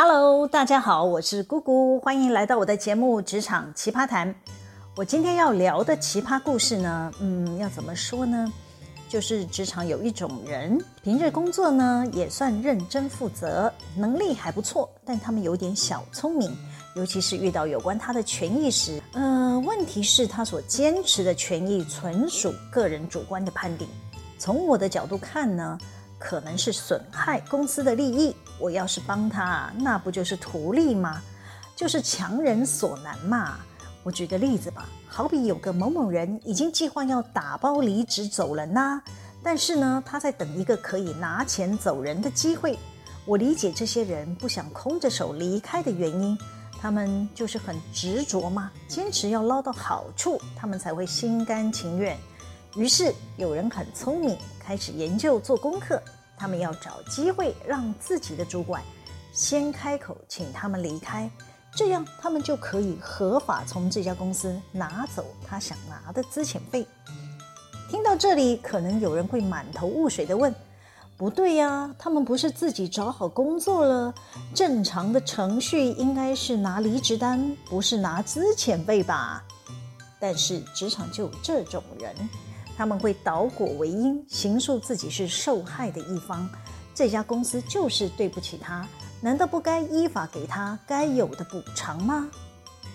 Hello，大家好，我是姑姑，欢迎来到我的节目《职场奇葩谈》。我今天要聊的奇葩故事呢，嗯，要怎么说呢？就是职场有一种人，平日工作呢也算认真负责，能力还不错，但他们有点小聪明，尤其是遇到有关他的权益时，呃，问题是他所坚持的权益纯属个人主观的判定。从我的角度看呢，可能是损害公司的利益。我要是帮他，那不就是图利吗？就是强人所难嘛。我举个例子吧，好比有个某某人已经计划要打包离职走人呐，但是呢，他在等一个可以拿钱走人的机会。我理解这些人不想空着手离开的原因，他们就是很执着嘛，坚持要捞到好处，他们才会心甘情愿。于是有人很聪明，开始研究做功课。他们要找机会让自己的主管先开口，请他们离开，这样他们就可以合法从这家公司拿走他想拿的资遣费。听到这里，可能有人会满头雾水地问：“不对呀，他们不是自己找好工作了？正常的程序应该是拿离职单，不是拿资遣费吧？”但是职场就有这种人。他们会倒果为因，形塑自己是受害的一方，这家公司就是对不起他，难道不该依法给他该有的补偿吗？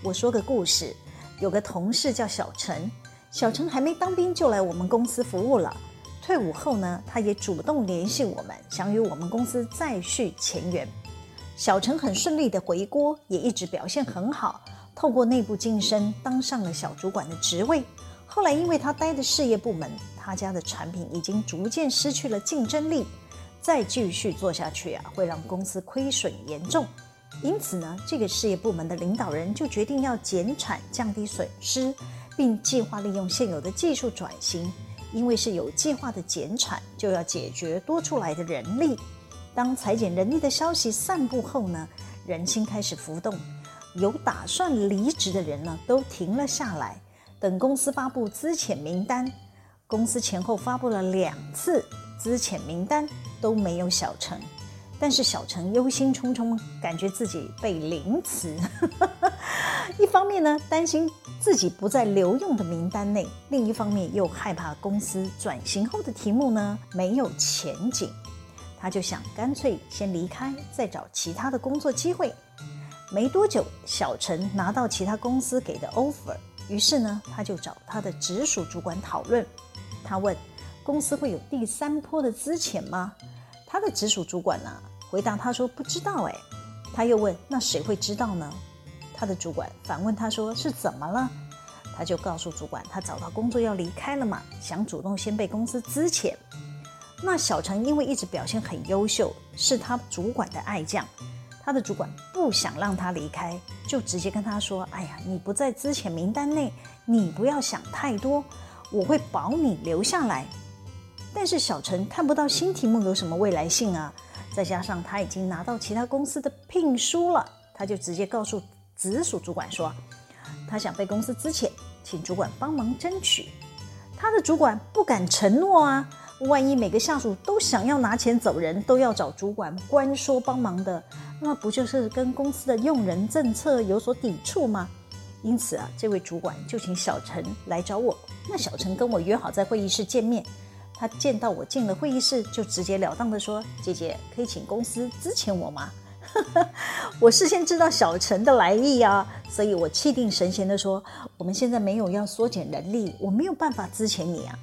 我说个故事，有个同事叫小陈，小陈还没当兵就来我们公司服务了，退伍后呢，他也主动联系我们，想与我们公司再续前缘。小陈很顺利的回锅，也一直表现很好，透过内部晋升，当上了小主管的职位。后来，因为他待的事业部门，他家的产品已经逐渐失去了竞争力，再继续做下去啊，会让公司亏损严重。因此呢，这个事业部门的领导人就决定要减产，降低损失，并计划利用现有的技术转型。因为是有计划的减产，就要解决多出来的人力。当裁减人力的消息散布后呢，人心开始浮动，有打算离职的人呢，都停了下来。等公司发布资遣名单，公司前后发布了两次资遣名单都没有小陈，但是小陈忧心忡忡，感觉自己被凌辞。一方面呢，担心自己不在留用的名单内；另一方面又害怕公司转型后的题目呢没有前景。他就想干脆先离开，再找其他的工作机会。没多久，小陈拿到其他公司给的 offer。于是呢，他就找他的直属主管讨论。他问：“公司会有第三波的资遣吗？”他的直属主管呢，回答他说：“不知道。”哎，他又问：“那谁会知道呢？”他的主管反问他说：“是怎么了？”他就告诉主管：“他找到工作要离开了嘛，想主动先被公司资遣。”那小陈因为一直表现很优秀，是他主管的爱将。他的主管不想让他离开，就直接跟他说：“哎呀，你不在资遣名单内，你不要想太多，我会保你留下来。”但是小陈看不到新题目有什么未来性啊，再加上他已经拿到其他公司的聘书了，他就直接告诉直属主管说：“他想被公司资遣，请主管帮忙争取。”他的主管不敢承诺啊。万一每个下属都想要拿钱走人，都要找主管官说帮忙的，那不就是跟公司的用人政策有所抵触吗？因此啊，这位主管就请小陈来找我。那小陈跟我约好在会议室见面。他见到我进了会议室，就直截了当的说：“姐姐，可以请公司支遣我吗？” 我事先知道小陈的来意啊，所以我气定神闲的说：“我们现在没有要缩减人力，我没有办法支遣你啊。”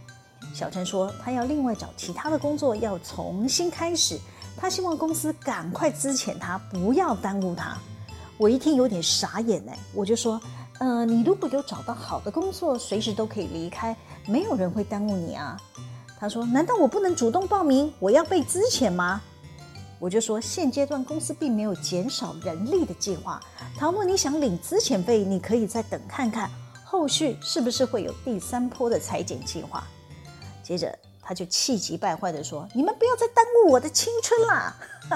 小陈说：“他要另外找其他的工作，要重新开始。他希望公司赶快资遣他，不要耽误他。”我一听有点傻眼哎，我就说：“呃，你如果有找到好的工作，随时都可以离开，没有人会耽误你啊。”他说：“难道我不能主动报名，我要被资遣吗？”我就说：“现阶段公司并没有减少人力的计划。倘若你想领资遣费，你可以再等看看，后续是不是会有第三波的裁减计划。”接着，他就气急败坏地说：“你们不要再耽误我的青春啦！”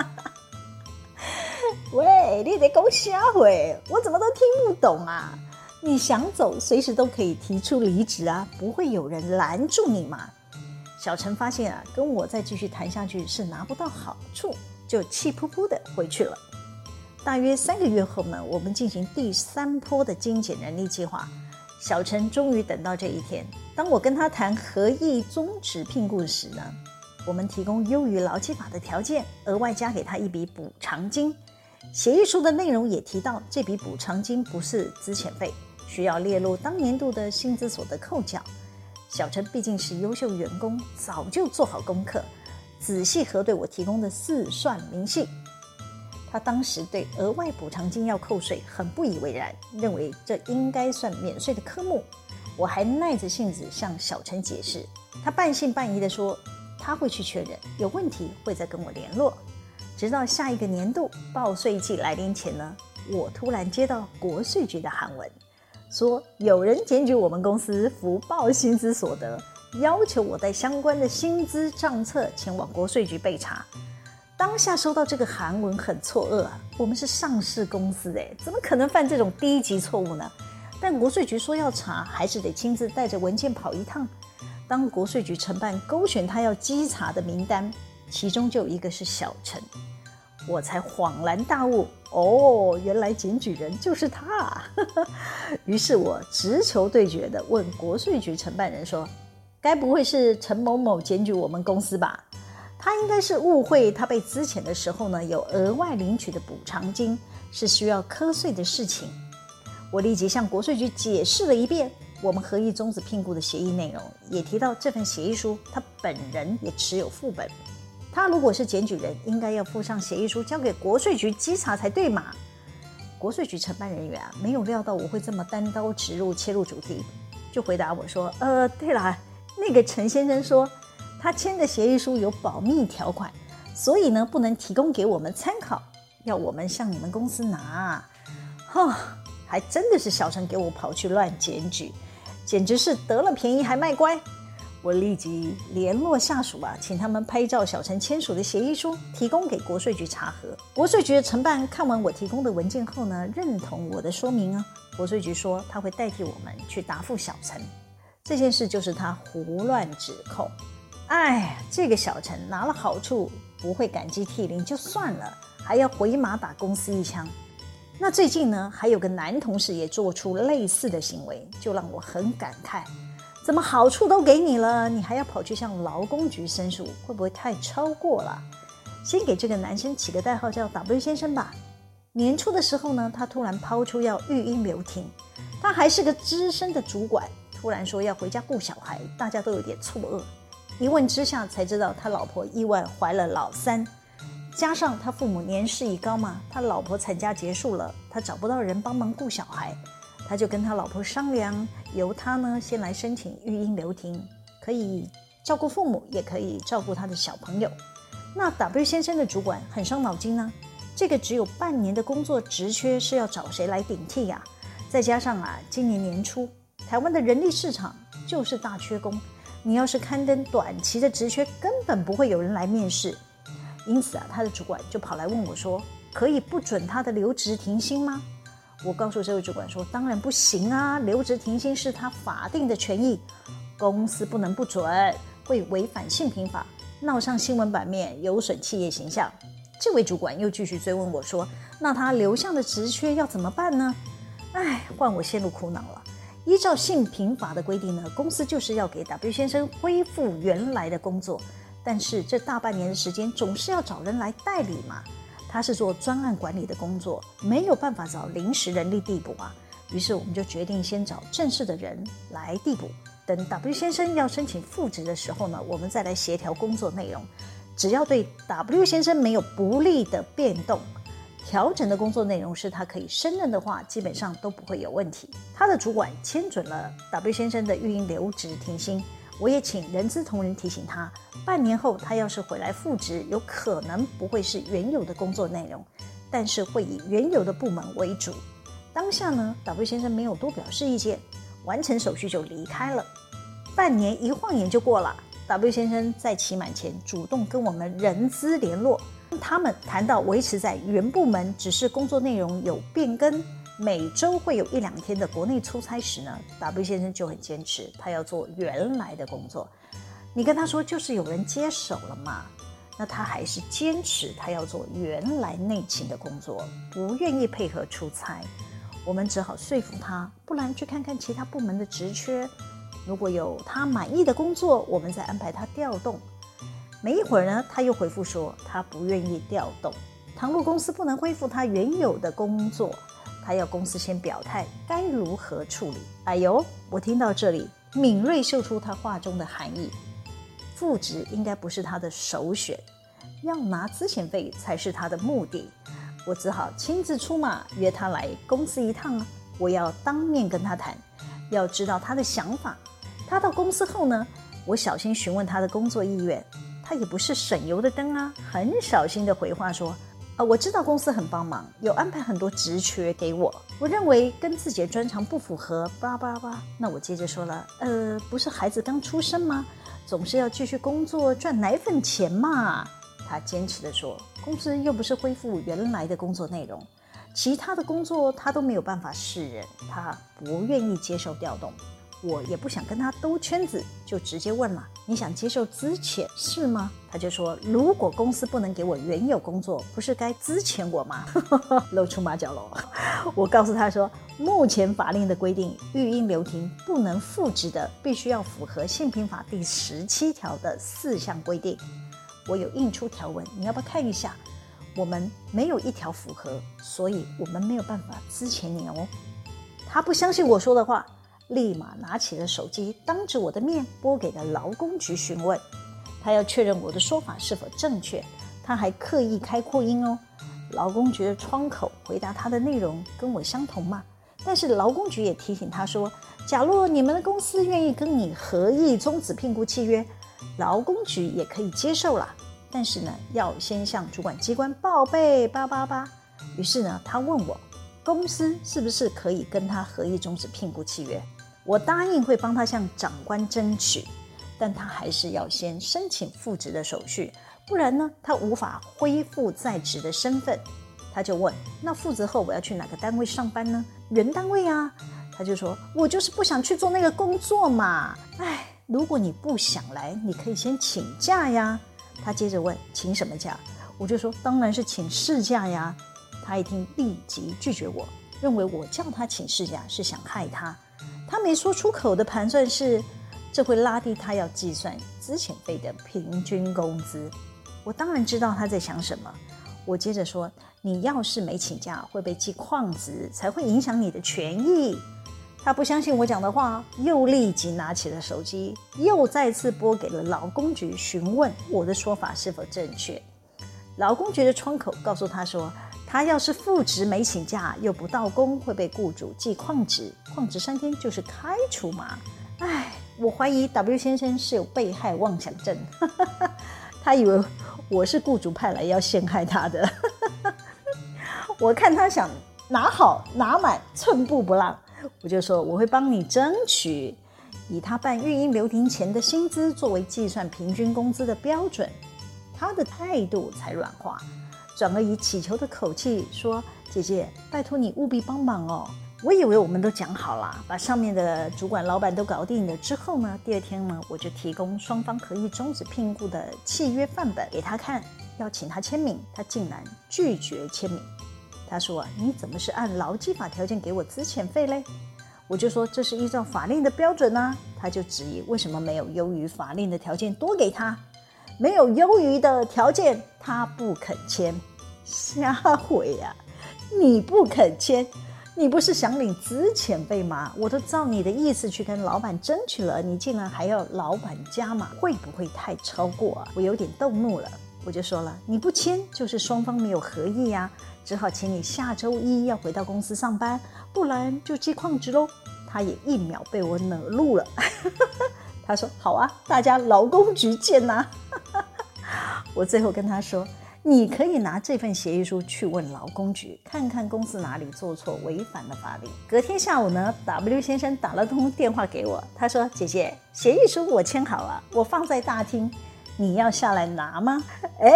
喂，你在搞瞎会？我怎么都听不懂啊？你想走，随时都可以提出离职啊，不会有人拦住你嘛。小陈发现啊，跟我再继续谈下去是拿不到好处，就气扑扑的回去了。大约三个月后呢，我们进行第三波的精简人力计划。小陈终于等到这一天。当我跟他谈合意终止聘雇时呢，我们提供优于劳基法的条件，额外加给他一笔补偿金。协议书的内容也提到，这笔补偿金不是资遣费，需要列入当年度的薪资所得扣缴。小陈毕竟是优秀员工，早就做好功课，仔细核对我提供的四算明细。他当时对额外补偿金要扣税很不以为然，认为这应该算免税的科目。我还耐着性子向小陈解释，他半信半疑地说他会去确认，有问题会再跟我联络。直到下一个年度报税季来临前呢，我突然接到国税局的函文，说有人检举我们公司浮报薪资所得，要求我带相关的薪资账册前往国税局备查。当下收到这个韩文很错愕啊，我们是上市公司诶，怎么可能犯这种低级错误呢？但国税局说要查，还是得亲自带着文件跑一趟。当国税局承办勾选他要稽查的名单，其中就有一个是小陈，我才恍然大悟，哦，原来检举人就是他。于是我直球对决的问国税局承办人说：“该不会是陈某某检举我们公司吧？”他应该是误会，他被资遣的时候呢，有额外领取的补偿金是需要课税的事情。我立即向国税局解释了一遍，我们合意终止聘雇的协议内容，也提到这份协议书他本人也持有副本。他如果是检举人，应该要附上协议书交给国税局稽查才对嘛。国税局承办人员，没有料到我会这么单刀直入切入主题，就回答我说：“呃，对了，那个陈先生说。”他签的协议书有保密条款，所以呢，不能提供给我们参考，要我们向你们公司拿。哈、还真的是小陈给我跑去乱检举，简直是得了便宜还卖乖。我立即联络下属啊，请他们拍照小陈签署的协议书，提供给国税局查核。国税局的承办看完我提供的文件后呢，认同我的说明啊。国税局说他会代替我们去答复小陈，这件事就是他胡乱指控。哎，这个小陈拿了好处不会感激涕零就算了，还要回马打公司一枪。那最近呢，还有个男同事也做出类似的行为，就让我很感慨：怎么好处都给你了，你还要跑去向劳工局申诉，会不会太超过了？先给这个男生起个代号叫 W 先生吧。年初的时候呢，他突然抛出要育婴留停，他还是个资深的主管，突然说要回家顾小孩，大家都有点错愕。一问之下才知道，他老婆意外怀了老三，加上他父母年事已高嘛，他老婆产假结束了，他找不到人帮忙顾小孩，他就跟他老婆商量，由他呢先来申请育婴留停，可以照顾父母，也可以照顾他的小朋友。那 W 先生的主管很伤脑筋呢，这个只有半年的工作职缺是要找谁来顶替呀？再加上啊，今年年初台湾的人力市场就是大缺工。你要是刊登短期的职缺，根本不会有人来面试。因此啊，他的主管就跑来问我说：“可以不准他的留职停薪吗？”我告诉这位主管说：“当然不行啊，留职停薪是他法定的权益，公司不能不准，会违反性平法，闹上新闻版面，有损企业形象。”这位主管又继续追问我说：“那他留下的职缺要怎么办呢？”哎，换我陷入苦恼了。依照性平法的规定呢，公司就是要给 W 先生恢复原来的工作，但是这大半年的时间总是要找人来代理嘛。他是做专案管理的工作，没有办法找临时人力递补啊。于是我们就决定先找正式的人来递补，等 W 先生要申请复职的时候呢，我们再来协调工作内容。只要对 W 先生没有不利的变动。调整的工作内容是他可以胜任的话，基本上都不会有问题。他的主管签准了 W 先生的育婴留职停薪，我也请人资同仁提醒他，半年后他要是回来复职，有可能不会是原有的工作内容，但是会以原有的部门为主。当下呢，W 先生没有多表示意见，完成手续就离开了。半年一晃眼就过了，W 先生在期满前主动跟我们人资联络。他们谈到维持在原部门，只是工作内容有变更，每周会有一两天的国内出差时呢，W 先生就很坚持，他要做原来的工作。你跟他说，就是有人接手了嘛。那他还是坚持他要做原来内勤的工作，不愿意配合出差。我们只好说服他，不然去看看其他部门的职缺。如果有他满意的工作，我们再安排他调动。没一会儿呢，他又回复说他不愿意调动。倘若公司不能恢复他原有的工作，他要公司先表态该如何处理。哎呦，我听到这里，敏锐嗅出他话中的含义。复职应该不是他的首选，要拿资遣费才是他的目的。我只好亲自出马，约他来公司一趟。我要当面跟他谈，要知道他的想法。他到公司后呢，我小心询问他的工作意愿。他也不是省油的灯啊，很小心的回话说：“啊，我知道公司很帮忙，有安排很多职缺给我。我认为跟自己的专长不符合，叭叭叭。”那我接着说了：“呃，不是孩子刚出生吗？总是要继续工作赚奶粉钱嘛。”他坚持的说：“公司又不是恢复原来的工作内容，其他的工作他都没有办法胜任，他不愿意接受调动。”我也不想跟他兜圈子，就直接问了：“你想接受资遣是吗？”他就说：“如果公司不能给我原有工作，不是该资遣我吗？” 露出马脚喽！我告诉他说：“目前法令的规定，育婴留停不能复职的，必须要符合现行法第十七条的四项规定。我有印出条文，你要不要看一下？我们没有一条符合，所以我们没有办法资遣你哦。”他不相信我说的话。立马拿起了手机，当着我的面拨给了劳工局询问，他要确认我的说法是否正确。他还刻意开扩音哦。劳工局的窗口回答他的内容跟我相同嘛？但是劳工局也提醒他说，假如你们的公司愿意跟你合意终止聘雇契约，劳工局也可以接受啦。但是呢，要先向主管机关报备八八八。于是呢，他问我，公司是不是可以跟他合意终止聘雇契约？我答应会帮他向长官争取，但他还是要先申请复职的手续，不然呢，他无法恢复在职的身份。他就问：那复职后我要去哪个单位上班呢？原单位啊。他就说：我就是不想去做那个工作嘛。哎，如果你不想来，你可以先请假呀。他接着问：请什么假？我就说：当然是请事假呀。他一听，立即拒绝我，认为我叫他请事假是想害他。他没说出口的盘算是，这会拉低他要计算资遣费的平均工资。我当然知道他在想什么。我接着说：“你要是没请假，会被记旷职，才会影响你的权益。”他不相信我讲的话，又立即拿起了手机，又再次拨给了劳工局询问我的说法是否正确。劳工局的窗口告诉他说。他要是复职没请假又不到工，会被雇主记旷职，旷职三天就是开除嘛。唉，我怀疑 W 先生是有被害妄想症，他以为我是雇主派来要陷害他的。我看他想拿好拿满，寸步不让，我就说我会帮你争取，以他办育婴留停前的薪资作为计算平均工资的标准。他的态度才软化。转而以乞求的口气说：“姐姐，拜托你务必帮忙哦。”我以为我们都讲好了，把上面的主管、老板都搞定了之后呢，第二天呢，我就提供双方可以终止聘雇的契约范本给他看，要请他签名，他竟然拒绝签名。他说：“你怎么是按劳基法条件给我资遣费嘞？”我就说：“这是依照法令的标准啊。”他就质疑为什么没有优于法令的条件多给他。没有优于的条件，他不肯签，瞎毁呀！你不肯签，你不是想领资遣费吗？我都照你的意思去跟老板争取了，你竟然还要老板加码，会不会太超过啊？我有点动怒了，我就说了，你不签就是双方没有合意呀，只好请你下周一要回到公司上班，不然就记旷职喽。他也一秒被我惹怒了。他说：“好啊，大家劳工局见呐！”我最后跟他说：“你可以拿这份协议书去问劳工局，看看公司哪里做错，违反了法律。”隔天下午呢，W 先生打了通电话给我，他说：“姐姐，协议书我签好了，我放在大厅，你要下来拿吗？”哎，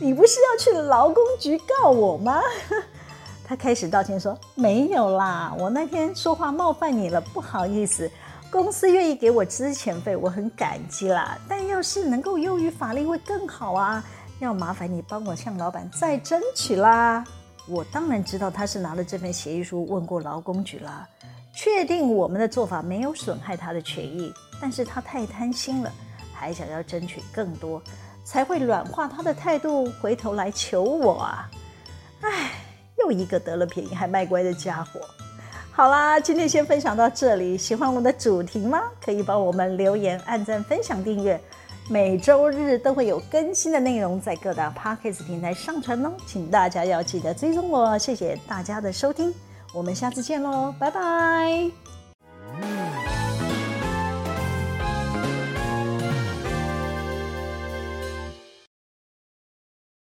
你不是要去劳工局告我吗？他开始道歉说：“没有啦，我那天说话冒犯你了，不好意思。”公司愿意给我资遣费，我很感激啦。但要是能够优于法律会更好啊！要麻烦你帮我向老板再争取啦。我当然知道他是拿了这份协议书问过劳工局了，确定我们的做法没有损害他的权益，但是他太贪心了，还想要争取更多，才会软化他的态度，回头来求我啊！唉，又一个得了便宜还卖乖的家伙。好啦，今天先分享到这里。喜欢我们的主题吗？可以帮我们留言、按赞、分享、订阅。每周日都会有更新的内容在各大 Podcast 平台上传哦，请大家要记得追踪我。谢谢大家的收听，我们下次见喽，拜拜。